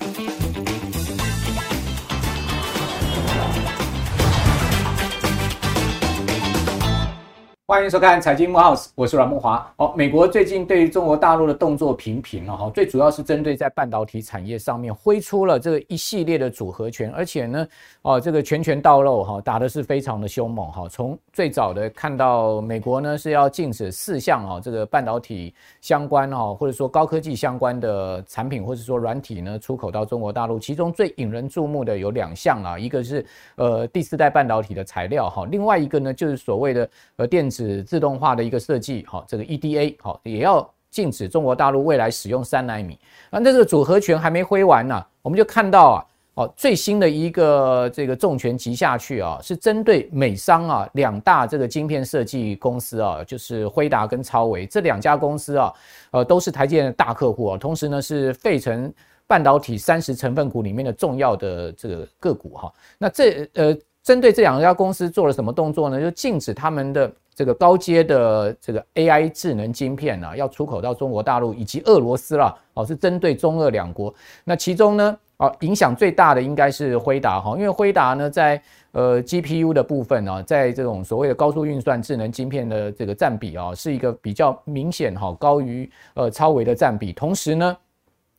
Bye. 欢迎收看财经木 house，我是阮慕驊。好，美国最近对于中国大陆的动作频频了哈，最主要是针对在半导体产业上面挥出了这个一系列的组合拳，而且呢，哦，这个拳拳到肉哈，打的是非常的凶猛哈。从最早的看到美国呢是要禁止四项啊这个半导体相关哈，或者说高科技相关的产品，或者说软体呢出口到中国大陆，其中最引人注目的有两项啊，一个是呃第四代半导体的材料哈，另外一个呢就是所谓的呃电子。是自动化的一个设计，好，这个 EDA 好也要禁止中国大陆未来使用三纳米。那这个组合拳还没挥完呢，我们就看到啊，哦最新的一个这个重拳击下去啊，是针对美商啊两大这个晶片设计公司啊，就是辉达跟超微这两家公司啊，呃都是台积电的大客户啊，同时呢是费城半导体三十成分股里面的重要的这个个股哈。那这呃针对这两家公司做了什么动作呢？就禁止他们的。这个高阶的这个 AI 智能晶片啊，要出口到中国大陆以及俄罗斯了，哦，是针对中俄两国。那其中呢，哦，影响最大的应该是辉达哈，因为辉达呢，在呃 GPU 的部分呢，在这种所谓的高速运算智能晶片的这个占比啊，是一个比较明显哈，高于呃超微的占比。同时呢，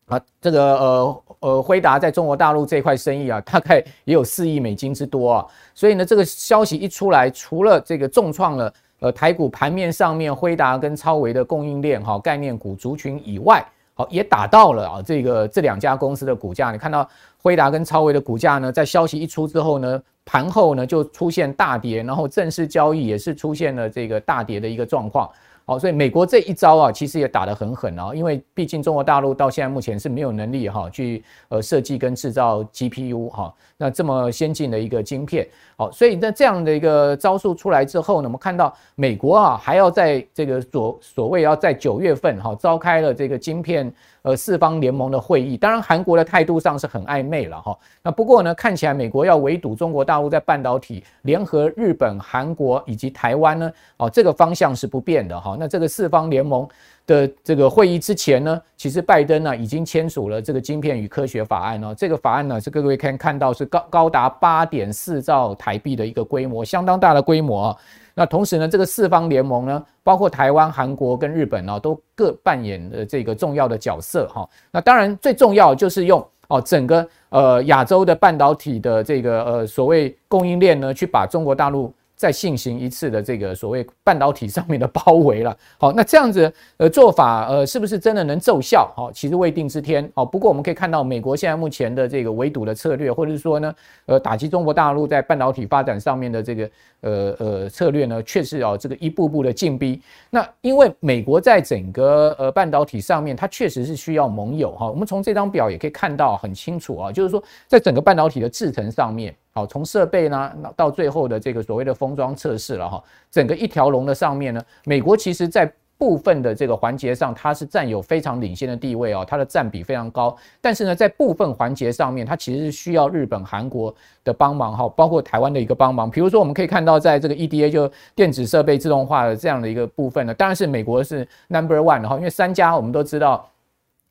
啊，这个呃呃，辉达在中国大陆这块生意啊，大概也有四亿美金之多啊。所以呢，这个消息一出来，除了这个重创了。呃，台股盘面上面，辉达跟超微的供应链哈概念股族群以外，好也打到了啊这个这两家公司的股价。你看到辉达跟超微的股价呢，在消息一出之后呢，盘后呢就出现大跌，然后正式交易也是出现了这个大跌的一个状况。好，所以美国这一招啊，其实也打得很狠啊，因为毕竟中国大陆到现在目前是没有能力哈去呃设计跟制造 GPU 哈，那这么先进的一个晶片，好，所以在这样的一个招数出来之后呢，我们看到美国啊还要在这个所所谓要在九月份哈召开了这个晶片。呃，四方联盟的会议，当然韩国的态度上是很暧昧了哈。那不过呢，看起来美国要围堵中国大陆在半导体，联合日本、韩国以及台湾呢，哦，这个方向是不变的哈。那这个四方联盟的这个会议之前呢，其实拜登呢已经签署了这个晶片与科学法案哦。这个法案呢，是各位可以看到是高高达八点四兆台币的一个规模，相当大的规模。那同时呢，这个四方联盟呢，包括台湾、韩国跟日本呢，都各扮演了这个重要的角色哈。那当然最重要就是用哦整个呃亚洲的半导体的这个呃所谓供应链呢，去把中国大陆。再进行一次的这个所谓半导体上面的包围了，好，那这样子呃做法呃是不是真的能奏效？好，其实未定之天。好，不过我们可以看到美国现在目前的这个围堵的策略，或者是说呢，呃打击中国大陆在半导体发展上面的这个呃呃策略呢，确实啊这个一步步的进逼。那因为美国在整个呃半导体上面，它确实是需要盟友哈。我们从这张表也可以看到很清楚啊，就是说在整个半导体的制程上面。好，从设备呢到最后的这个所谓的封装测试了哈，整个一条龙的上面呢，美国其实在部分的这个环节上，它是占有非常领先的地位哦，它的占比非常高。但是呢，在部分环节上面，它其实是需要日本、韩国的帮忙哈，包括台湾的一个帮忙。比如说，我们可以看到，在这个 EDA 就电子设备自动化的这样的一个部分呢，当然是美国是 Number One 哈，因为三家我们都知道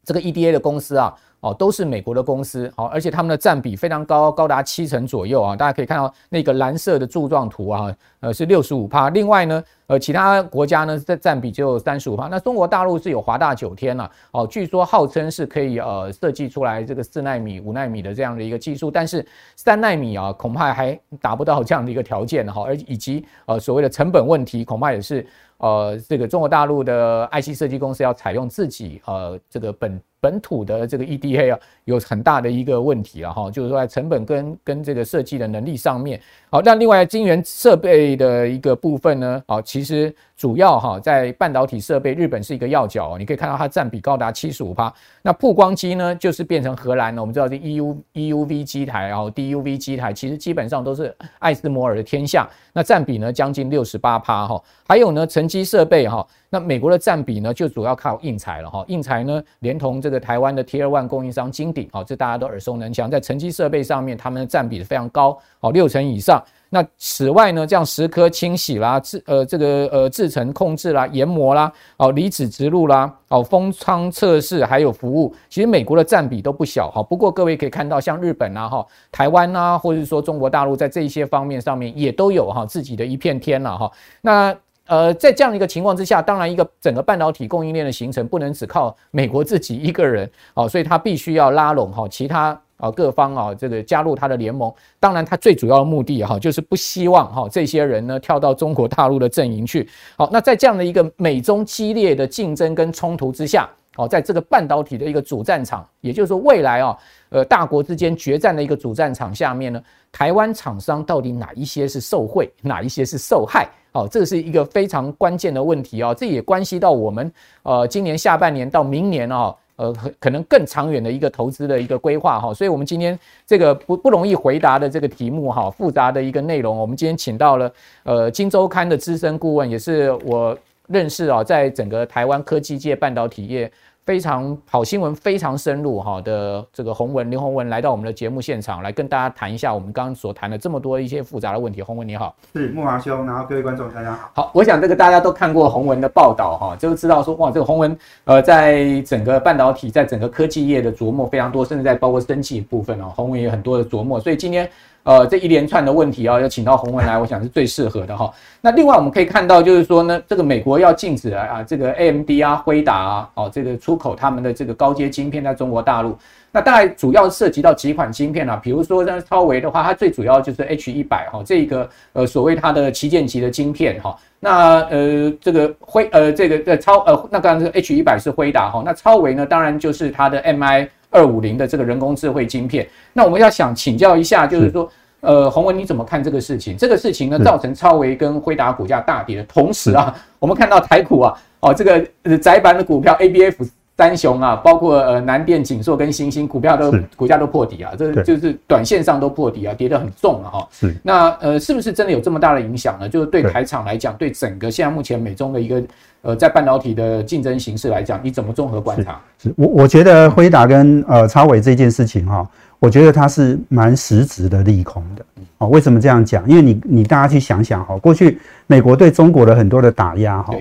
这个 EDA 的公司啊。哦，都是美国的公司，好，而且他们的占比非常高，高达七成左右啊！大家可以看到那个蓝色的柱状图啊，呃，是六十五趴。另外呢，呃，其他国家呢，占占比只有三十五趴。那中国大陆是有华大九天呐，哦，据说号称是可以呃设计出来这个四奈米、五奈米的这样的一个技术，但是三奈米啊，恐怕还达不到这样的一个条件哈，而以及呃所谓的成本问题，恐怕也是呃这个中国大陆的 IC 设计公司要采用自己呃这个本。本土的这个 EDA 啊，有很大的一个问题了哈，就是说在成本跟跟这个设计的能力上面。好，那另外晶圆设备的一个部分呢，好，其实主要哈在半导体设备，日本是一个要角，你可以看到它占比高达七十五趴。那曝光机呢，就是变成荷兰了。我们知道这 EU EUV 机台然后，DUV 机台，其实基本上都是艾斯摩尔的天下。那占比呢将近六十八趴哈。还有呢成，机设备哈。那美国的占比呢，就主要靠硬材了哈。硬材呢，连同这个台湾的 Tier One 供应商金鼎，好，这大家都耳熟能详，在沉积设备上面，他们的占比非常高，哦，六成以上。那此外呢，这样蚀刻清洗啦，制呃这个呃制程控制啦，研磨啦，哦离子植入啦，哦封舱测试还有服务，其实美国的占比都不小哈。不过各位可以看到，像日本啊哈、台湾啊，或者是说中国大陆，在这些方面上面也都有哈自己的一片天了哈。那呃在这样一个情况之下，当然一个整个半导体供应链的形成不能只靠美国自己一个人哦，所以它必须要拉拢哈其他。啊，各方啊，这个加入他的联盟，当然他最主要的目的哈，就是不希望哈这些人呢跳到中国大陆的阵营去。好，那在这样的一个美中激烈的竞争跟冲突之下，哦，在这个半导体的一个主战场，也就是说未来啊，呃，大国之间决战的一个主战场下面呢，台湾厂商到底哪一些是受惠，哪一些是受害？哦，这是一个非常关键的问题啊，这也关系到我们呃今年下半年到明年啊。呃，可能更长远的一个投资的一个规划哈，所以我们今天这个不不容易回答的这个题目哈，复杂的一个内容，我们今天请到了呃《金周刊》的资深顾问，也是我认识啊，在整个台湾科技界半导体业。非常好新闻，非常深入哈的这个洪文林洪文来到我们的节目现场，来跟大家谈一下我们刚刚所谈的这么多一些复杂的问题。洪文你好，是慕驊兄，然后各位观众大家好。好，我想这个大家都看过洪文的报道哈，就知道说哇，这个洪文呃在整个半导体，在整个科技业的琢磨非常多，甚至在包括生技部分哦，洪文也有很多的琢磨，所以今天。呃，这一连串的问题啊，要请到宏文来，我想是最适合的哈。那另外我们可以看到，就是说呢，这个美国要禁止啊，这个 AMD 啊、辉达啊，哦，这个出口他们的这个高阶晶片在中国大陆。那大概主要涉及到几款晶片啊，比如说像超微的话，它最主要就是 H 一百哈，这个呃所谓它的旗舰级的晶片哈。那呃这个辉呃这个的超呃那刚刚这个 H 一百是辉达哈，那超微呢，当然就是它的 MI。二五零的这个人工智慧晶片，那我们要想请教一下，就是说，呃，洪文你怎么看这个事情？这个事情呢，造成超微跟辉达股价大跌的同时啊，我们看到台股啊，哦，这个窄板的股票 ABF。三雄啊，包括呃南电、景硕跟欣兴股票都股价都破底啊，这就是短线上都破底啊，跌得很重了哈。是，那呃是不是真的有这么大的影响呢？就是对台厂来讲，对整个现在目前美中的一个呃在半导体的竞争形势来讲，你怎么综合观察？是，是我我觉得辉达跟呃超伟这件事情哈，我觉得它是蛮实质的利空的。哦，为什么这样讲？因为你你大家去想想哈，过去美国对中国的很多的打压哈，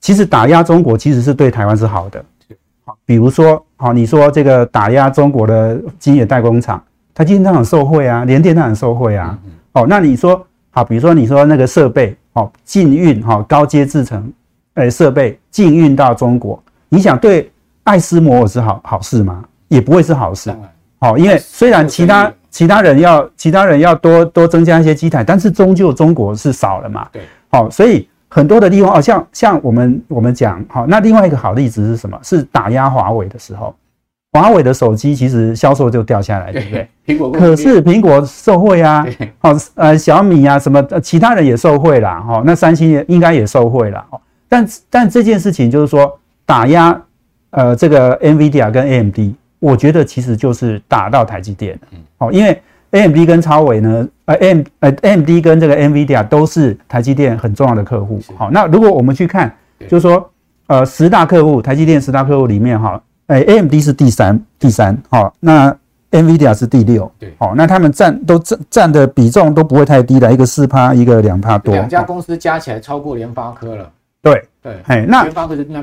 其实打压中国其实是对台湾是好的。比如说，好，你说这个打压中国的晶圆代工厂，它今天它很受惠啊，联电它很受惠啊。哦，那你说，好，比如说你说那个设备，哦，禁运，哈，高阶制程，诶，设备禁运到中国，你想对爱斯摩尔是好好事吗？也不会是好事。好，因为虽然其他其他人要其他人要多多增加一些机台，但是终究中国是少了嘛。对，好，所以。很多的地方哦，像像我们我们讲好，那另外一个好例子是什么？是打压华为的时候，华为的手机其实销售就掉下来，对不对？苹果可是苹果受惠啊，好呃小米啊什么其他人也受惠啦，哈，那三星也应该也受惠啦。但但这件事情就是说打压呃这个 NVIDIA 跟 AMD，我觉得其实就是打到台积电，哦，因为。AMD 跟超伟呢，呃，M 呃，AMD 跟这个 NVIDIA 都是台积电很重要的客户。好，那如果我们去看，就是说，呃，十大客户，台积电十大客户里面，哈，哎，AMD 是第三，第三，好，那 NVIDIA 是第六，对，好，那他们占都占占的比重都不会太低的，一个四趴，一个两趴多。两家公司加起来超过联发科了。对对，哎，那。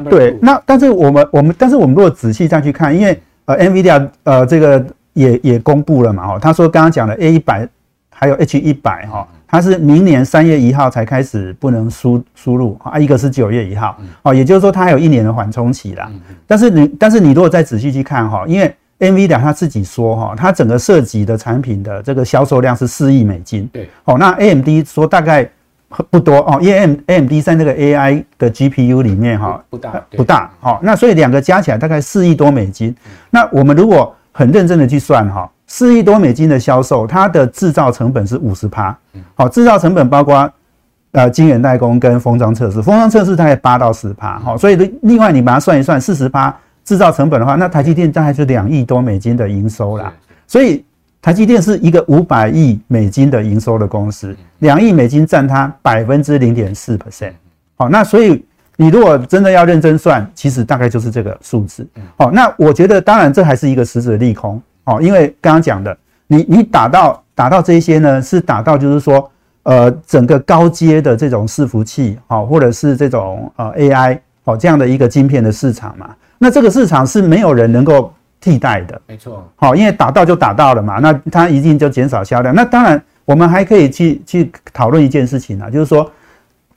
对，那但是我们我们但是我们如果仔细再去看，因为呃，NVIDIA 呃这个。也也公布了嘛，哦，他说刚刚讲的 A 一百还有 H 一百哈，它是明年三月一号才开始不能输输入啊，一个是九月一号，哦，也就是说它还有一年的缓冲期啦。但是你但是你如果再仔细去看哈，因为 NVIDIA 他自己说哈，它整个涉及的产品的这个销售量是四亿美金，对，哦，那 AMD 说大概不多哦，因为 AM AMD 在那个 AI 的 GPU 里面哈不大不大，哦，那所以两个加起来大概四亿多美金，那我们如果很认真的去算哈，四亿多美金的销售，它的制造成本是五十趴。好，制造成本包括呃晶圆代工跟封装测试，封装测试大概八到十趴。好，所以另外你把它算一算，四十趴制造成本的话，那台积电大概是两亿多美金的营收啦。所以台积电是一个五百亿美金的营收的公司，两亿美金占它百分之零点四 percent。好，那所以你如果真的要认真算，其实大概就是这个数字。好，那我觉得当然这还是一个实质的利空哦，因为刚刚讲的，你你打到打到这些呢，是打到就是说，呃，整个高阶的这种伺服器，好，或者是这种呃 AI 好这样的一个晶片的市场嘛。那这个市场是没有人能够替代的，没错。好，因为打到就打到了嘛，那它一定就减少销量。那当然，我们还可以去去讨论一件事情啊，就是说。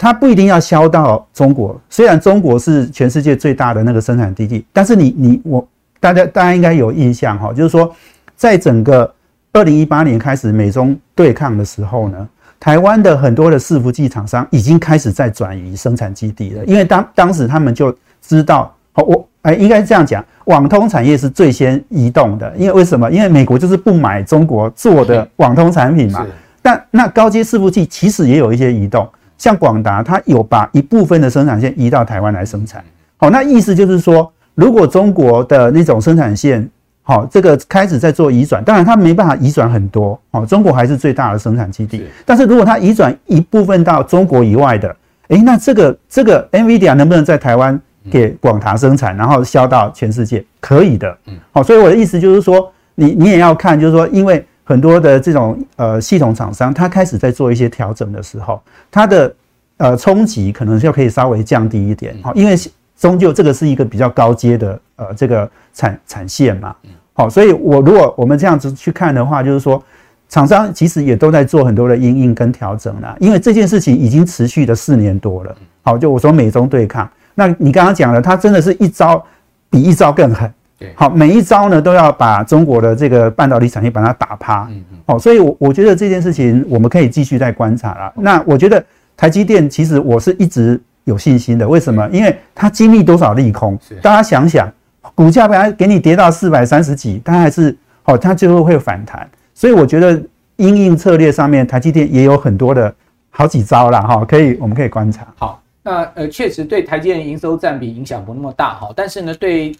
它不一定要销到中国，虽然中国是全世界最大的那个生产基地，但是你你我大家大家应该有印象哈，就是说，在整个二零一八年开始美中对抗的时候呢，台湾的很多的伺服器厂商已经开始在转移生产基地了，因为当当时他们就知道，好我哎应该这样讲，网通产业是最先移动的，因为为什么？因为美国就是不买中国做的网通产品嘛，但那高阶伺服器其实也有一些移动。像广达，它有把一部分的生产线移到台湾来生产。好，那意思就是说，如果中国的那种生产线，好，这个开始在做移转，当然它没办法移转很多。好，中国还是最大的生产基地。但是如果它移转一部分到中国以外的，诶，那这个这个 NVIDIA 能不能在台湾给广达生产，然后销到全世界？可以的。嗯。好，所以我的意思就是说，你你也要看，就是说，因为。很多的这种呃系统厂商，他开始在做一些调整的时候，它的呃冲击可能就可以稍微降低一点，好，因为终究这个是一个比较高阶的呃这个产产线嘛，嗯。好，所以我如果我们这样子去看的话，就是说厂商其实也都在做很多的因应跟调整啦，因为这件事情已经持续了四年多了，好，就我说美中对抗，那你刚刚讲了，它真的是一招比一招更狠。好，每一招呢都要把中国的这个半导体产业把它打趴。嗯嗯。好，所以，我我觉得这件事情我们可以继续再观察啦。那我觉得台积电其实我是一直有信心的。为什么？因为它经历多少利空？大家想想，股价本来给你跌到四百三十几，它还是好，它最后会反弹。所以我觉得因应策略上面，台积电也有很多的好几招啦。哈，可以我们可以观察。好，那呃确实对台积电营收占比影响不那么大哈，但是呢对。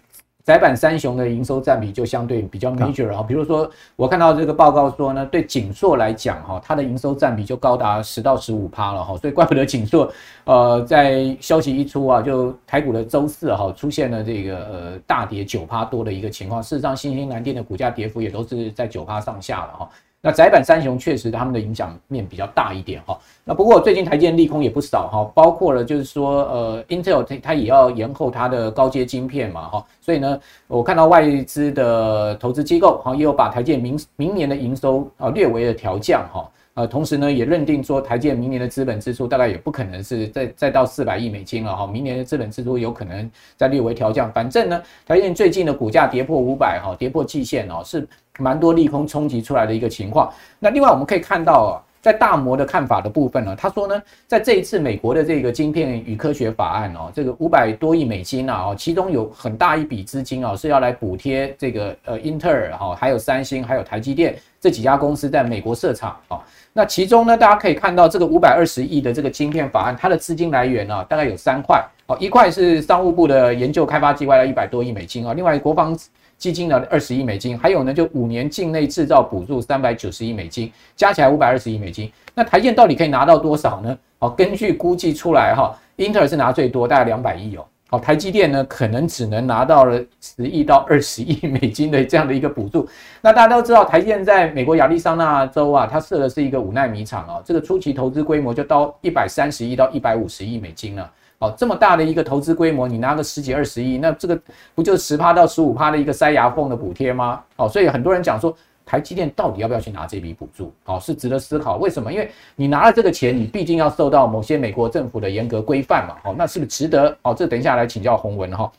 窄板三雄的营收占比就相对比较 major 哈，比如说我看到这个报告说呢，对景硕来讲哈，它的营收占比就高达十到十五趴了哈，所以怪不得景硕呃在消息一出啊，就台股的周四哈出现了这个呃大跌九趴多的一个情况，事实上新兴蓝电的股价跌幅也都是在九趴上下了哈。那窄板三雄确实他们的影响面比较大一点哈。那不过最近台积电利空也不少哈，包括了就是说呃，Intel 它它也要延后它的高阶晶片嘛哈，所以呢，我看到外资的投资机构哈也有把台积明明年的营收啊略微的调降哈，呃，同时呢也认定说台积电明年的资本支出大概也不可能是再再到四百亿美金了哈，明年的资本支出有可能再略微调降，反正呢台积电最近的股价跌破五百哈，跌破季线哦是。蛮多利空冲击出来的一个情况。那另外我们可以看到啊，在大摩的看法的部分呢，他说呢，在这一次美国的这个晶片与科学法案哦，这个五百多亿美金啊，哦，其中有很大一笔资金啊是要来补贴这个呃英特尔哈，还有三星，还有台积电这几家公司在美国设厂啊。那其中呢，大家可以看到这个五百二十亿的这个晶片法案，它的资金来源呢，大概有三块哦，一块是商务部的研究开发计划的一百多亿美金啊，另外国防。基金呢，二十亿美金，还有呢，就五年境内制造补助三百九十亿美金，加起来五百二十亿美金。那台建到底可以拿到多少呢？哦，根据估计出来哈，英特尔是拿最多，大概两百亿哦。好，台积电呢，可能只能拿到了十亿到二十亿美金的这样的一个补助。那大家都知道，台积电在美国亚利桑那州啊，它设的是一个五奈米厂哦，这个初期投资规模就到一百三十亿到一百五十亿美金了。哦，这么大的一个投资规模，你拿个十几二十亿，那这个不就十趴到十五趴的一个塞牙缝的补贴吗？哦，所以很多人讲说，台积电到底要不要去拿这笔补助？哦，是值得思考。为什么？因为你拿了这个钱，你毕竟要受到某些美国政府的严格规范嘛。哦，那是不是值得？哦，这等一下来请教洪文哈。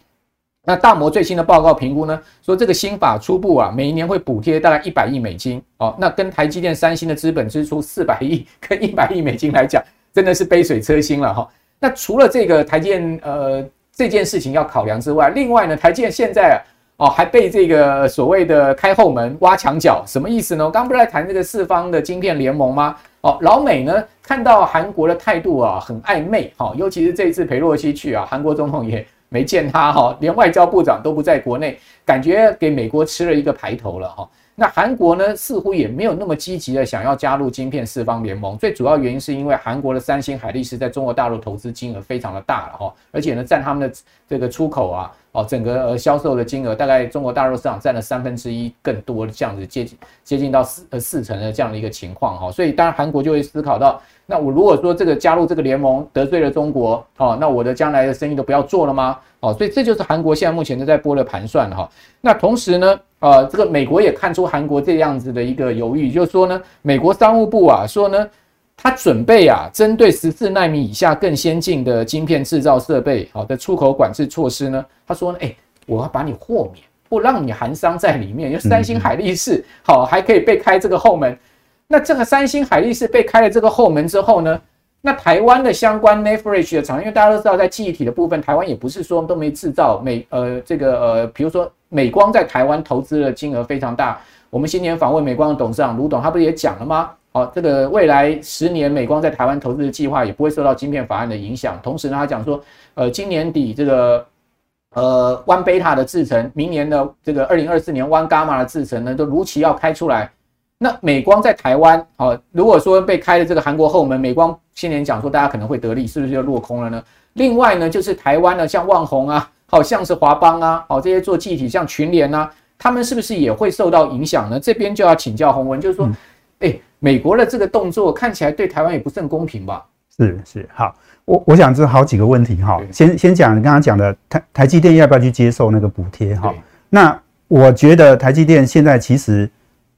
那大摩最新的报告评估呢，说这个新法初步啊，每一年会补贴大概一百亿美金。哦，那跟台积电、三星的资本支出四百亿跟一百亿美金来讲，真的是杯水车薪了哈。那除了这个台建呃这件事情要考量之外，另外呢，台建现在哦还被这个所谓的开后门挖墙脚，什么意思呢？我刚不是在谈这个四方的晶片联盟吗？哦，老美呢看到韩国的态度啊很暧昧，哈，尤其是这一次裴洛西去啊，韩国总统也没见他哈，连外交部长都不在国内，感觉给美国吃了一个排头了哈。那韩国呢，似乎也没有那么积极的想要加入晶片四方联盟。最主要原因是因为韩国的三星、海力士在中国大陆投资金额非常的大了哈，而且呢，占他们的这个出口啊，哦，整个呃销售的金额大概中国大陆市场占了三分之一更多的这样子接近接近到四呃四成的这样的一个情况哈。所以当然韩国就会思考到，那我如果说这个加入这个联盟得罪了中国，哦，那我的将来的生意都不要做了吗？哦，所以这就是韩国现在目前都在拨的盘算哈。那同时呢，呃，这个美国也看出韩国这样子的一个犹豫，就是说呢，美国商务部啊说呢，他准备啊，针对十四纳米以下更先进的晶片制造设备好的出口管制措施呢，他说呢，哎，我要把你豁免，不让你韩商在里面，因为三星、海力士好还可以被开这个后门。那这个三星、海力士被开了这个后门之后呢？那台湾的相关 flash 的厂，因为大家都知道，在记忆体的部分，台湾也不是说都没制造。美呃，这个呃，比如说美光在台湾投资的金额非常大。我们新年访问美光的董事长卢董，他不是也讲了吗？好，这个未来十年美光在台湾投资的计划也不会受到晶片法案的影响。同时呢，他讲说，呃，今年底这个呃 One Beta 的制程，明年的这个二零二四年 One Gamma 的制程呢，都如期要开出来。那美光在台湾，好，如果说被开了这个韩国后门，美光新年讲说大家可能会得利，是不是就落空了呢？另外呢，就是台湾呢，像旺宏啊，好像是华邦啊，好这些做记忆体像群联啊，他们是不是也会受到影响呢？这边就要请教洪文，就是说，哎，美国的这个动作看起来对台湾也不甚公平吧？是是，好，我我想这好几个问题哈，先先讲你刚刚讲的台台积电要不要去接受那个补贴哈？那我觉得台积电现在其实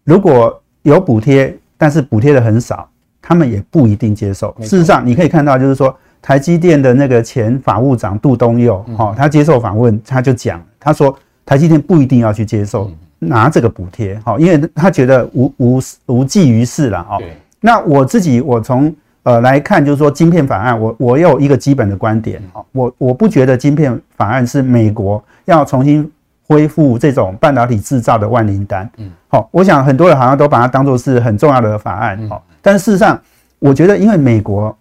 如果有补贴，但是补贴的很少，他们也不一定接受。事实上，你可以看到，就是说，台积电的那个前法务长杜东佑，哈，他接受访问，他就讲，他说，台积电不一定要去接受拿这个补贴，哈，因为他觉得无无无济于事了，哈。那我自己，我从呃来看，就是说，晶片法案，我我有一个基本的观点，哈，我我不觉得晶片法案是美国要重新。恢复这种半导体制造的万灵丹，嗯，好，我想很多人好像都把它当做是很重要的法案，好，但事实上，我觉得因为美国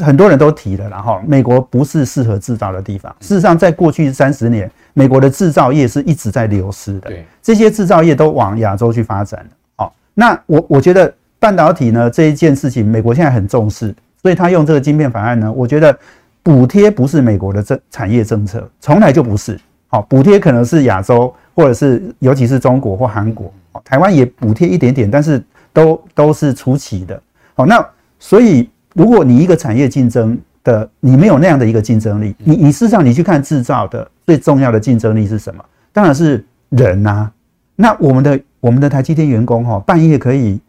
很多人都提了，然后美国不是适合制造的地方。事实上，在过去三十年，美国的制造业是一直在流失的，对，这些制造业都往亚洲去发展，好，那我我觉得半导体呢这一件事情，美国现在很重视，所以他用这个晶片法案呢，我觉得补贴不是美国的政产业政策，从来就不是。好，补贴可能是亚洲，或者是尤其是中国或韩国，台湾也补贴一点点，但是都都是初期的。好，那所以如果你一个产业竞争的，你没有那样的一个竞争力，你你事实上你去看制造的最重要的竞争力是什么？当然是人呐。那我们的我们的台积电员工哈，半夜可以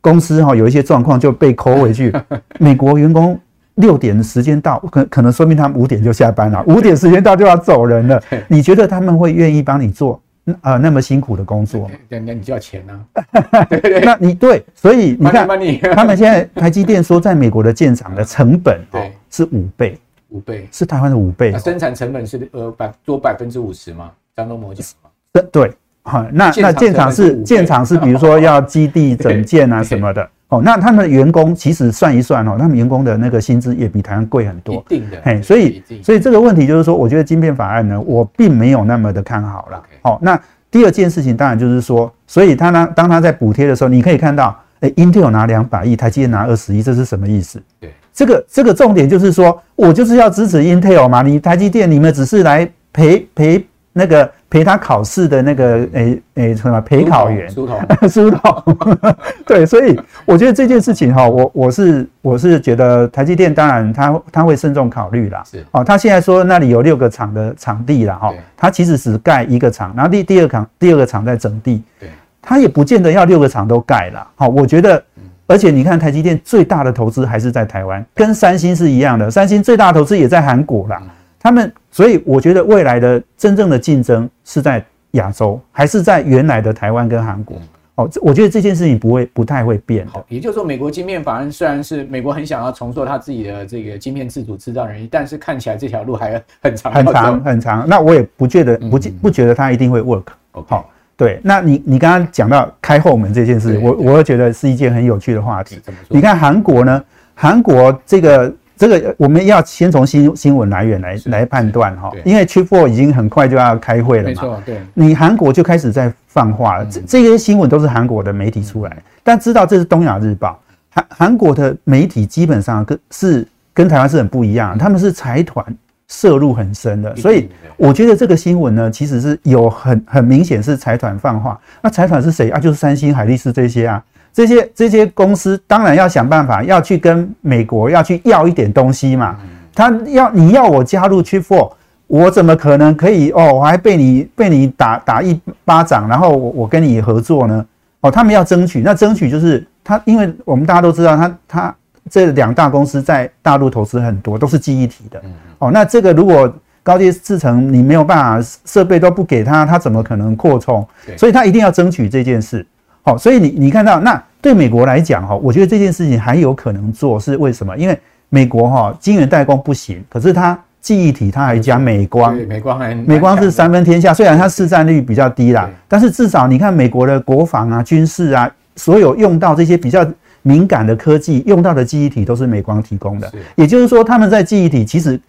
公司哈有一些状况就被扣回去，美国员工。六点的时间到，可可能说明他们五点就下班了。五点时间到就要走人了。你觉得他们会愿意帮你做呃那么辛苦的工作那？那你就要钱呢？那你对，所以你看，他们现在台积电说，在美国的建厂的成本哦是五倍，五倍是台湾的五倍。生产成本是呃百多百分之五十吗？张忠谋讲吗？对对，好，那那建厂是建厂是比如说要基地整建啊什么的。哦，那他们的员工其实算一算哦，他们员工的那个薪资也比台湾贵很多。一定的，嘿，所以所以这个问题就是说，我觉得晶片法案呢，我并没有那么的看好了。好，那第二件事情当然就是说，所以他呢，当他在补贴的时候，你可以看到，哎，Intel 拿两百亿，台积电拿二十亿，这是什么意思？对，这个这个重点就是说我就是要支持 Intel 嘛，你台积电你们只是来陪陪那个。陪他考试的那个诶诶什么陪考员，书童，书童，对，所以我觉得这件事情哈，我我是我是觉得台积电当然他他会慎重考虑啦，是。哦，他现在说那里有六个厂的场地啦哈，他其实只盖一个厂，然后第第二厂第二个厂在整地，对，他也不见得要六个厂都盖了，好，我觉得，而且你看台积电最大的投资还是在台湾，跟三星是一样的，三星最大的投资也在韩国啦。他们，所以我觉得未来的真正的竞争是在亚洲，还是在原来的台湾跟韩国？哦，我觉得这件事情不会不太会变的。也就是说，美国晶片法案虽然是美国很想要重塑他自己的这个晶片自主制造能力，但是看起来这条路还很长很长很长。那我也不觉得不不觉得他一定会 work。好，对。那你你刚刚讲到开后门这件事，我我会觉得是一件很有趣的话题。你看韩国呢？韩国这个。这个我们要先从新新闻来源来来判断哈，因为4已经很快就要开会了嘛。没错，对。你韩国就开始在放话了，这这些新闻都是韩国的媒体出来，但知道这是东亚日报，韩韩国的媒体基本上跟是跟台湾是很不一样，他们是财团涉入很深的，所以我觉得这个新闻呢，其实是有很很明显是财团放话。那财团是谁啊？就是三星、海力士这些啊。这些这些公司当然要想办法，要去跟美国要去要一点东西嘛。他要你要我加入 Chip 4，我怎么可能可以哦？我还被你被你打打一巴掌，然后我我跟你合作呢？哦，他们要争取，那争取就是他，因为我们大家都知道，他他这两大公司在大陆投资很多，都是记忆体的。哦，那这个如果高阶制程你没有办法，设备都不给他，他怎么可能扩充？所以他一定要争取这件事。好，所以你你看到那对美国来讲哈，我觉得这件事情还有可能做，是为什么？因为美国哈晶圆代工不行，可是它记忆体它还加美光，美光还美光是三分天下，虽然它市占率比较低啦，但是至少你看美国的国防啊、军事啊，所有用到这些比较敏感的科技用到的记忆体都是美光提供的，也就是说他们在记忆体其实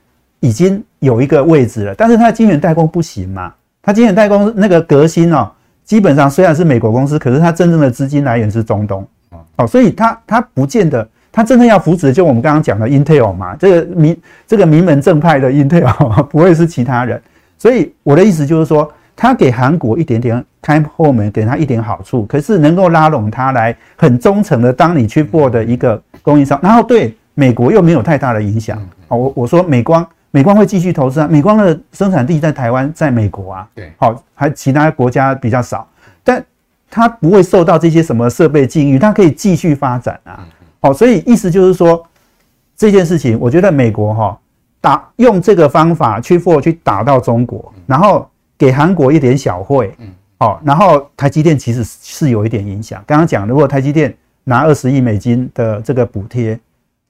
已经有一个位置了，但是它晶圆代工不行嘛，它晶圆代工那个革新哦。基本上虽然是美国公司，可是它真正的资金来源是中东，哦，所以它它不见得，它真正要扶持的就我们刚刚讲的 Intel 嘛，这个名这个名门正派的 Intel 不会是其他人，所以我的意思就是说，他给韩国一点点开后门，给他一点好处，可是能够拉拢他来很忠诚的当你 Chip 4的一个供应商，然后对美国又没有太大的影响，哦，我我说美光。美光会继续投资啊，美光的生产地在台湾，在美国啊，对，好，还其他国家比较少，但它不会受到这些什么设备禁运，它可以继续发展啊，好，所以意思就是说这件事情，我觉得美国哈打用这个方法去 for 去打到中国，然后给韩国一点小惠，嗯，好，然后台积电其实是有一点影响，刚刚讲如果台积电拿二十亿美金的这个补贴。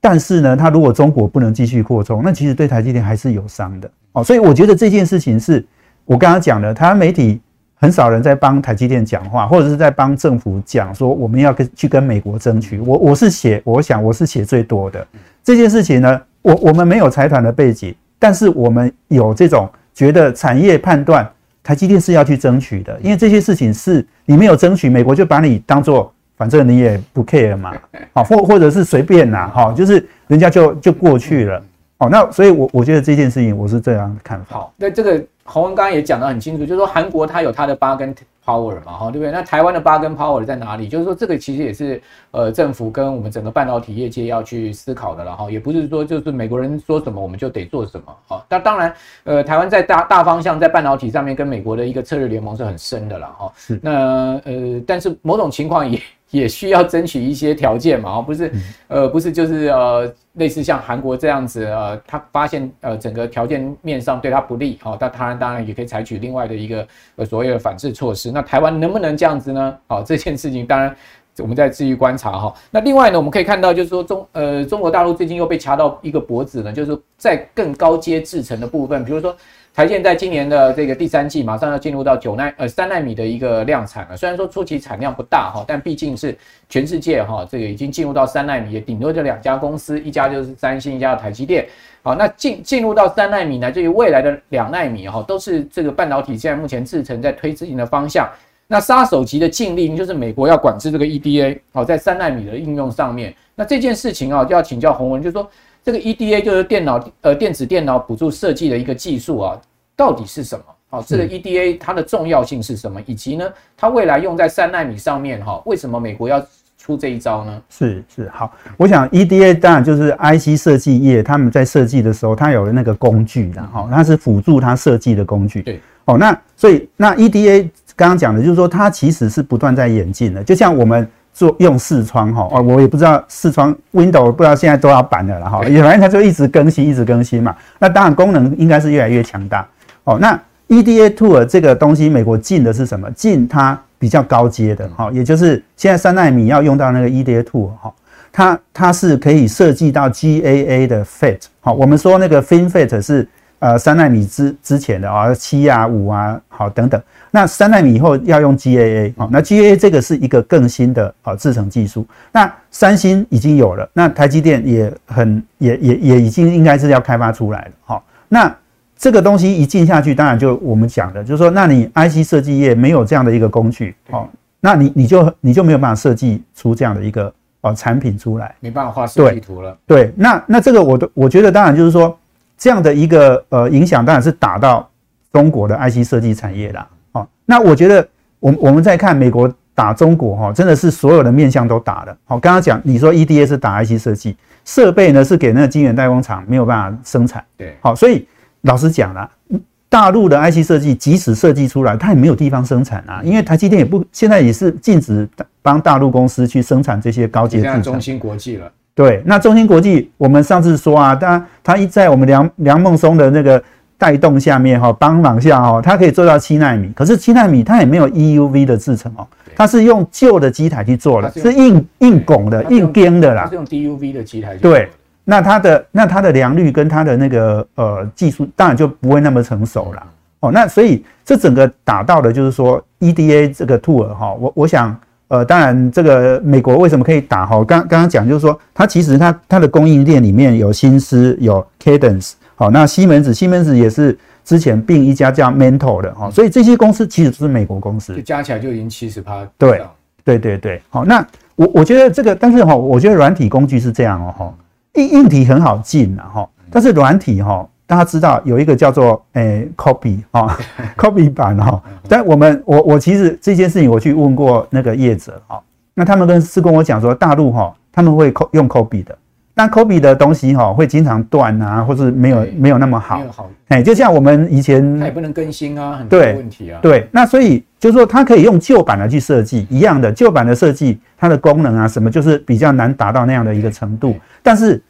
但是呢，他如果中国不能继续扩充，那其实对台积电还是有伤的哦。所以我觉得这件事情是我刚刚讲的，台湾媒体很少人在帮台积电讲话，或者是在帮政府讲说我们要跟去跟美国争取。我我是写，我想我是写最多的这件事情呢。我我们没有财团的背景，但是我们有这种觉得产业判断，台积电是要去争取的，因为这些事情是你没有争取，美国就把你当做。反正你也不 care 嘛，好，或或者是随便呐，哈，就是人家就就过去了，哦，那所以我，我我觉得这件事情我是这样看法。好，那这个洪文刚刚也讲得很清楚，就是说韩国它有它的八根 power 嘛，哈，对不对？那台湾的八根 power 在哪里？就是说这个其实也是呃政府跟我们整个半导体业界要去思考的了，哈，也不是说就是美国人说什么我们就得做什么，哈。那当然，呃，台湾在大大方向在半导体上面跟美国的一个策略联盟是很深的了，哈。是。那呃，但是某种情况也。也需要争取一些条件嘛，不是，呃，不是，就是呃，类似像韩国这样子，呃，他发现呃整个条件面上对他不利，好，那当然当然也可以采取另外的一个呃所谓的反制措施。那台湾能不能这样子呢？好，这件事情当然我们在继续观察哈。那另外呢，我们可以看到就是说中呃中国大陆最近又被掐到一个脖子呢，就是在更高阶制程的部分，比如说。台积电在今年的这个第三季马上要进入到九奈呃三奈米的一个量产了，虽然说初期产量不大哈，但毕竟是全世界哈这个已经进入到三奈米，顶多这两家公司，一家就是三星，一家台积电。好，那进进入到三奈米呢，至于未来的两奈米哈，都是这个半导体现在目前制程在推进的方向。那杀手级的禁令就是美国要管制这个 EDA，好，在三奈米的应用上面。那这件事情啊，就要请教洪文，就是说。这个 EDA 就是电脑呃电子电脑辅助设计的一个技术啊，到底是什么？好，这个 EDA 它的重要性是什么？以及呢，它未来用在三纳米上面哈，为什么美国要出这一招呢？是是好，我想 EDA 当然就是 IC 设计业他们在设计的时候，它有那个工具的哈，它是辅助它设计的工具。对，哦，那所以那 EDA 刚刚讲的就是说，它其实是不断在演进的，就像我们。做用视窗哈，哦，我也不知道视窗 Windows 不知道现在多少版的了哈，反正它就一直更新，一直更新嘛。那当然功能应该是越来越强大哦。那 EDA tool 这个东西，美国进的是什么？进它比较高阶的哈，也就是现在三纳米要用到那个 EDA tool 哈，它它是可以设计到 GAA 的 FET 好，我们说那个 FinFET 是呃三纳米之之前的啊七啊五啊好等等，那三纳米以后要用 GAA 好，那 GAA 这个是一个更新的啊制程技术，那三星已经有了，那台积电也很也也也已经应该是要开发出来了好，那这个东西一进下去，当然就我们讲的，就是说，那你 IC 设计业没有这样的一个工具好，那你你就你就没有办法设计出这样的一个。哦，产品出来没办法画设计图了。对，对，那那这个我都我觉得当然就是说这样的一个呃影响，当然是打到中国的 IC 设计产业啦。哦，那我觉得我我们再看美国打中国哈，真的是所有的面向都打了。好，刚刚讲你说 EDA 是打 IC 设计，设备呢是给那个晶圆代工厂没有办法生产。对，好，所以老实讲啦。大陆的 IC 设计，即使设计出来，它也没有地方生产啊。因为台积电也不现在也是禁止帮大陆公司去生产这些高阶制程。现在中芯国际了。对，那中芯国际，我们上次说啊，它它一在我们梁梁孟松的那个带动下面哈，帮忙下哈，它可以做到七纳米。可是七纳米它也没有 EUV 的制程哦，它是用旧的机台去做的，是硬硬拱的、硬钉的啦。是用 DUV 的机台。对。那它的那它的良率跟它的那个呃技术当然就不会那么成熟了哦。那所以这整个打到的就是说 EDA 这个 tool 哈，我我想呃当然这个美国为什么可以打哈？刚刚刚讲就是说它其实它它的供应链里面有新思有 Cadence 好，那西门子西门子也是之前并一家叫 Mentor 的哈，所以这些公司其实都是美国公司，就加起来就已经七十趴。对对对对，好，那我我觉得这个但是哈，我觉得软体工具是这样哦哈。硬硬体很好进啊哈，但是软体哈，大家知道有一个叫做诶、欸、copy 哈，copy 版哈。但我们我我其实这件事情我去问过那个业者哈，那他们跟是跟我讲说大陆哈他们会用 copy 的，那 copy 的东西哈会经常断啊，或是没有没有那么好。哎，就像我们以前它也不能更新啊，很多问题啊。对，那所以就是说它可以用旧版的去设计一样的旧版的设计，它的功能啊什么就是比较难达到那样的一个程度。但是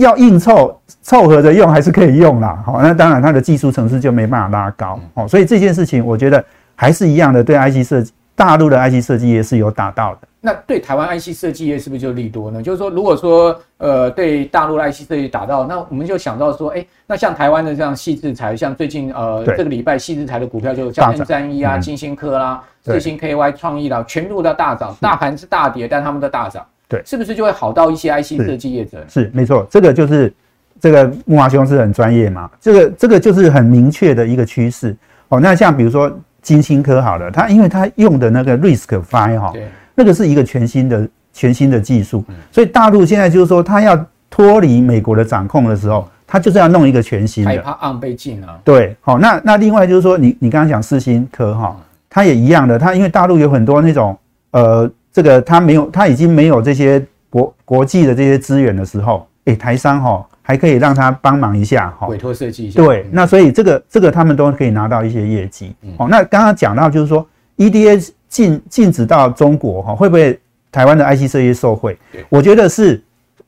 要硬凑凑合着用还是可以用啦，好，那当然它的技术层次就没办法拉高，哦，所以这件事情我觉得还是一样的，对 IC 设计大陆的 IC 设计业是有打到的。那对台湾 IC 设计业是不是就利多呢？就是说，如果说呃对大陆的 IC 设计打到，那我们就想到说，哎，那像台湾的这样矽智财，像最近呃这个礼拜矽智财的股票就像 N 三一啊、金星科啦、最新 KY 创意啦，全部都大涨，大盘是大跌，但他们都大涨。对，是不是就会好到一些 IC 设计业者？是，是没错，这个就是这个慕驊兄是很专业嘛，这个这个就是很明确的一个趋势哦。那像比如说金星科好了，它因为它用的那个 RISC-V 哈，那个是一个全新的全新的技术，所以大陆现在就是说，它要脱离美国的掌控的时候，它就是要弄一个全新的，害怕 ARM 被禁啊。对，好，那那另外就是说，你你刚刚讲四星科哈，它也一样的，它因为大陆有很多那种呃。这个他没有，他已经没有这些国国际的这些资源的时候，诶，台商哈还可以让他帮忙一下哈，委托设计一下。对，那所以这个这个他们都可以拿到一些业绩。哦，那刚刚讲到就是说，EDA 禁禁止到中国哈，会不会台湾的 IC 设计受惠？我觉得是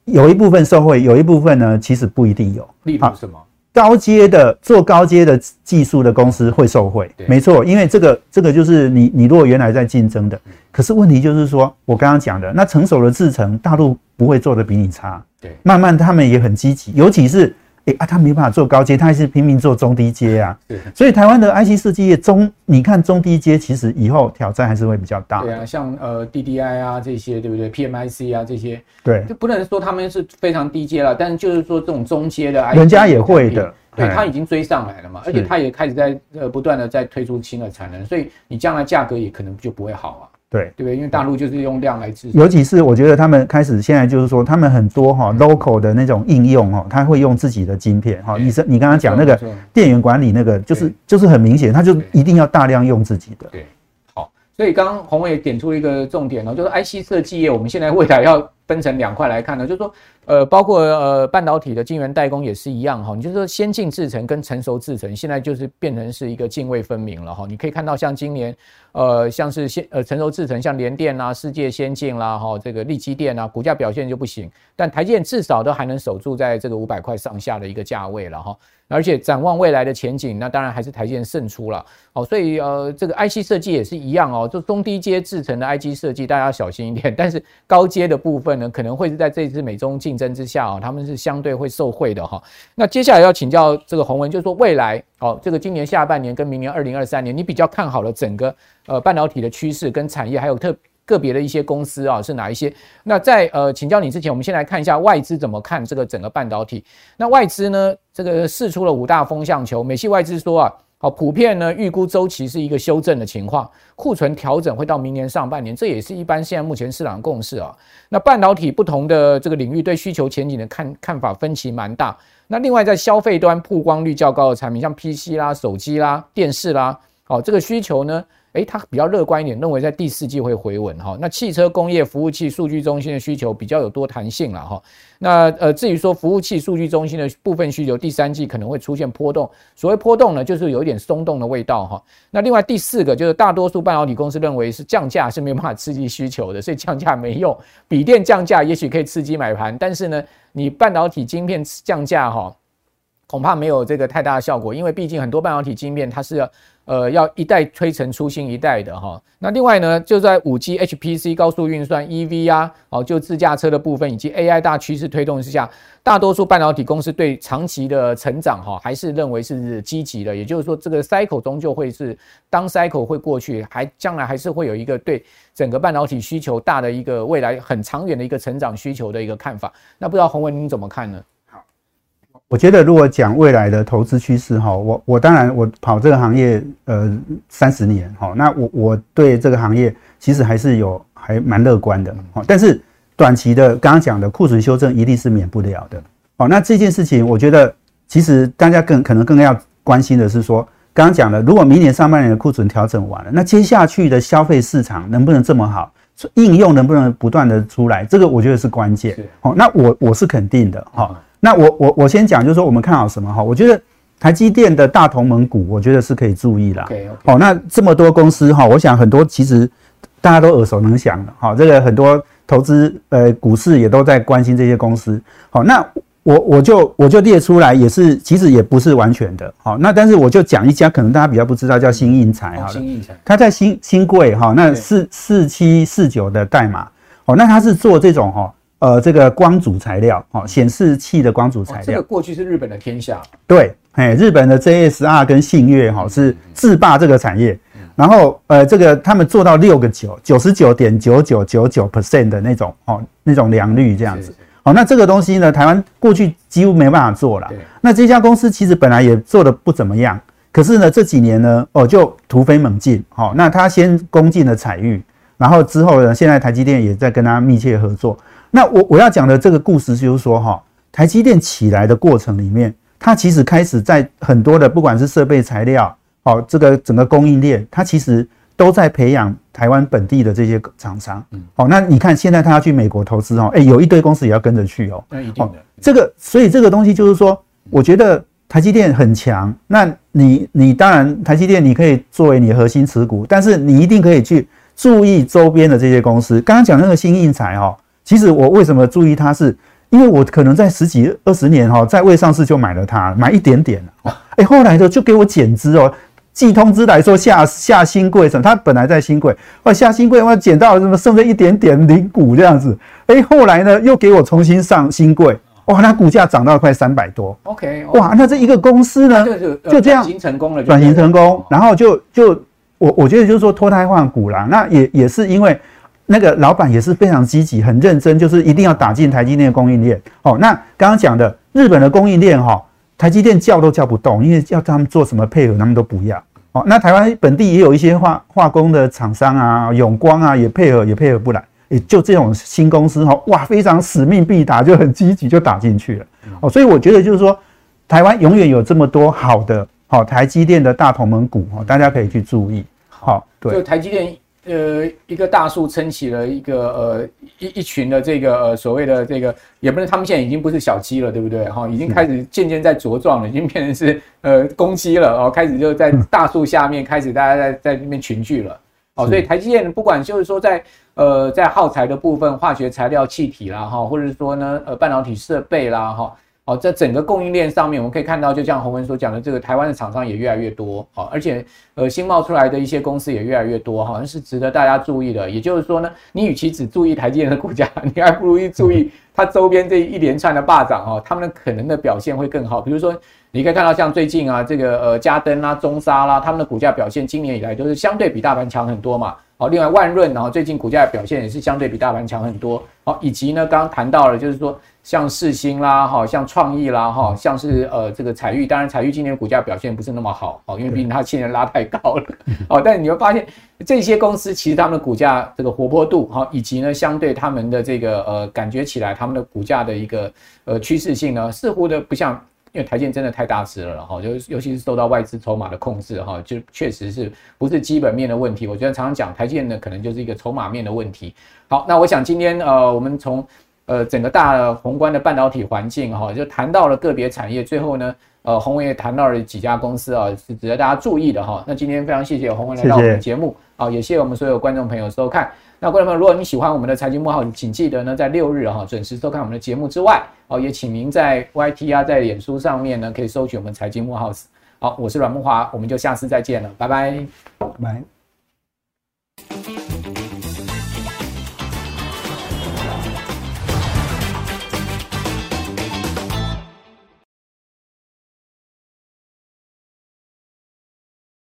有一部分受惠，有一部分呢其实不一定有。例如什么？高阶的做高阶的技术的公司会受惠，没错，因为这个这个就是你你如果原来在竞争的，可是问题就是说我刚刚讲的那成熟的制程，大陆不会做的比你差，对，慢慢他们也很积极，尤其是。哎啊，他没办法做高阶，他还是拼命做中低阶啊。对，所以台湾的 IC 设计业中，你看中低阶，其实以后挑战还是会比较大。对啊，像呃 DDI 啊这些，对不对？PMIC 啊这些，对，就不能说他们是非常低阶了，但是就是说这种中阶的 IC，，人家也会的。对，他已经追上来了嘛，而且他也开始在呃不断的在推出新的产能，所以你将来价格也可能就不会好啊。对对不对？因为大陆就是用量来制，尤其是我觉得他们开始现在就是说，他们很多哈 local 的那种应用哈，他会用自己的晶片哈。你是你刚刚讲那个电源管理那个，就是就是很明显，他就一定要大量用自己的。对，好，所以刚刚宏伟也点出一个重点哦，就是 IC 设计业，我们现在未来要分成两块来看呢，就是说。呃，包括呃半导体的晶圆代工也是一样哈，你就是说先进制程跟成熟制程，现在就是变成是一个泾渭分明了哈。你可以看到像今年，呃，像是先呃成熟制程，像联电啊、世界先进啦哈，这个力积电啊，股价表现就不行，但台积电至少都还能守住在这个五百块上下的一个价位了哈。而且展望未来的前景，那当然还是台积电胜出了哦。所以呃，这个 IC 设计也是一样哦，就中低阶制程的 IC 设计，大家小心一点。但是高阶的部分呢，可能会是在这次美中竞竞争之下啊，他们是相对会受惠的哈。那接下来要请教这个洪文，就是说未来哦，这个今年下半年跟明年二零二三年，你比较看好了整个呃半导体的趋势跟产业，还有特个别的一些公司啊是哪一些？那在呃请教你之前，我们先来看一下外资怎么看这个整个半导体。那外资呢，这个试出了五大风向球，美系外资说啊。好，普遍呢预估周期是一个修正的情况，库存调整会到明年上半年，这也是一般现在目前市场的共识啊。那半导体不同的这个领域对需求前景的看看法分歧蛮大。那另外在消费端曝光率较高的产品，像 PC 啦、手机啦、电视啦，好，这个需求呢？诶，他比较乐观一点，认为在第四季会回稳哈。那汽车工业服务器数据中心的需求比较有多弹性了哈。那呃，至于说服务器数据中心的部分需求，第三季可能会出现波动。所谓波动呢，就是有一点松动的味道哈。那另外第四个就是大多数半导体公司认为是降价是没有办法刺激需求的，所以降价没用。笔电降价也许可以刺激买盘，但是呢，你半导体晶片降价哈，恐怕没有这个太大的效果，因为毕竟很多半导体晶片它是要。呃，要一代推陈出新一代的哈。那另外呢，就在五 G、HPC、高速运算、EV 啊，哦，就自驾车的部分以及 AI 大趋势推动之下，大多数半导体公司对长期的成长哈，还是认为是积极的。也就是说，这个 cycle 终究会是当 cycle 会过去，还将来还是会有一个对整个半导体需求大的一个未来很长远的一个成长需求的一个看法。那不知道洪文您怎么看呢？我觉得，如果讲未来的投资趋势哈，我我当然我跑这个行业呃三十年哈，那我我对这个行业其实还是有还蛮乐观的哈。但是短期的刚刚讲的库存修正一定是免不了的哦。那这件事情，我觉得其实大家更可能更要关心的是说，刚刚讲的，如果明年上半年的库存调整完了，那接下去的消费市场能不能这么好，应用能不能不断的出来，这个我觉得是关键。哦，那我我是肯定的哈。那我我我先讲，就是说我们看好什么哈？我觉得台积电的大同盟股，我觉得是可以注意啦。好，那这么多公司哈，我想很多其实大家都耳熟能详的哈。这个很多投资呃股市也都在关心这些公司。好，那我我就我就列出来，也是其实也不是完全的。好，那但是我就讲一家，可能大家比较不知道，叫新印材哈。新应材，它在新新贵哈，那四四七四九的代码。哦，那它是做这种哈。呃，这个光阻材料，哦，显示器的光阻材料，这个过去是日本的天下。对，哎，日本的 JSR 跟信越，哈，是制霸这个产业。然后，呃，这个他们做到六个九，九十九点九九九九 percent 的那种，哦，那种良率这样子。好，那这个东西呢，台湾过去几乎没办法做了。那这家公司其实本来也做的不怎么样，可是呢，这几年呢，哦，就突飞猛进。好，那他先攻进了彩玉，然后之后呢，现在台积电也在跟他密切合作。那我我要讲的这个故事就是说，哈，台积电起来的过程里面，它其实开始在很多的不管是设备材料，哦，这个整个供应链，它其实都在培养台湾本地的这些厂商。嗯，好，那你看现在他要去美国投资哦，诶，有一堆公司也要跟着去哦。那一定的。这个，所以这个东西就是说，我觉得台积电很强。那你你当然台积电你可以作为你核心持股，但是你一定可以去注意周边的这些公司。刚刚讲那个新应材哦。其实我为什么注意它，是因为我可能在十几二十年哈，在未上市就买了它，买一点点。哎，后来的就给我减资哦，寄通知来说下下新贵什么，它本来在新贵，哇下新贵我减到什么剩下一点点零股这样子，哎，后来呢又给我重新上新贵，哇，那股价涨到快三百多，OK，哇，那这一个公司呢就就这样。转型成功了，转型成功，然后就就我我觉得就是说脱胎换骨啦，那也也是因为。那个老板也是非常积极、很认真，就是一定要打进台积电的供应链。哦，那刚刚讲的日本的供应链，哈，台积电叫都叫不动，因为要他们做什么配合，他们都不要。哦，那台湾本地也有一些化化工的厂商啊，永光啊，也配合也配合不来。也就这种新公司，哈，哇，非常使命必达，就很积极就打进去了。哦，所以我觉得就是说，台湾永远有这么多好的，好台积电的大同盟股，哦，大家可以去注意。好，对，就台积电。呃，一个大树撑起了一个呃一一群的这个呃所谓的这个，也不是他们现在已经不是小鸡了，对不对？哈，已经开始渐渐在茁壮了，已经变成是呃公鸡了哦，开始就在大树下面开始大家在在那边群聚了哦，所以台积电不管就是说在呃在耗材的部分，化学材料、气体啦哈，或者是说呢呃半导体设备啦哈。哦，在整个供应链上面，我们可以看到，就像洪文所讲的，这个台湾的厂商也越来越多，哦，而且呃新冒出来的一些公司也越来越多，好像是值得大家注意的。也就是说呢，你与其只注意台积电的股价，你还不如去注意 它周边这一连串的霸涨哦，他们的可能的表现会更好。比如说，你可以看到像最近啊，这个呃嘉登啦、中沙啦，他们的股价表现今年以来都是相对比大盘强很多嘛。好，另外万润，然后最近股价的表现也是相对比大盘强很多。好，以及呢，刚刚谈到了，就是说像世星啦，哈，像创意啦，哈，像是呃这个彩玉，当然彩玉今年股价表现不是那么好，哦，因为毕竟它现在拉太高了，哦，但你会发现这些公司其实他们的股价这个活泼度，哈，以及呢相对他们的这个呃感觉起来他们的股价的一个呃趋势性呢，似乎的不像。因为台积真的太大只了哈，就尤其是受到外资筹码的控制哈，就确实是不是基本面的问题。我觉得常常讲台积呢，可能就是一个筹码面的问题。好，那我想今天呃，我们从呃整个大的宏观的半导体环境哈，就谈到了个别产业，最后呢，呃，洪文也谈到了几家公司啊，是值得大家注意的哈。那今天非常谢谢洪文来到我们的节目，好，也谢谢我们所有观众朋友收看。那观众朋友，如果你喜欢我们的财经幕后，请记得呢，在六日哈准时收看我们的节目之外，哦，也请您在 Y T 啊，在脸书上面呢，可以搜取我们财经幕后。好，我是阮木华，我们就下次再见了，拜拜，拜。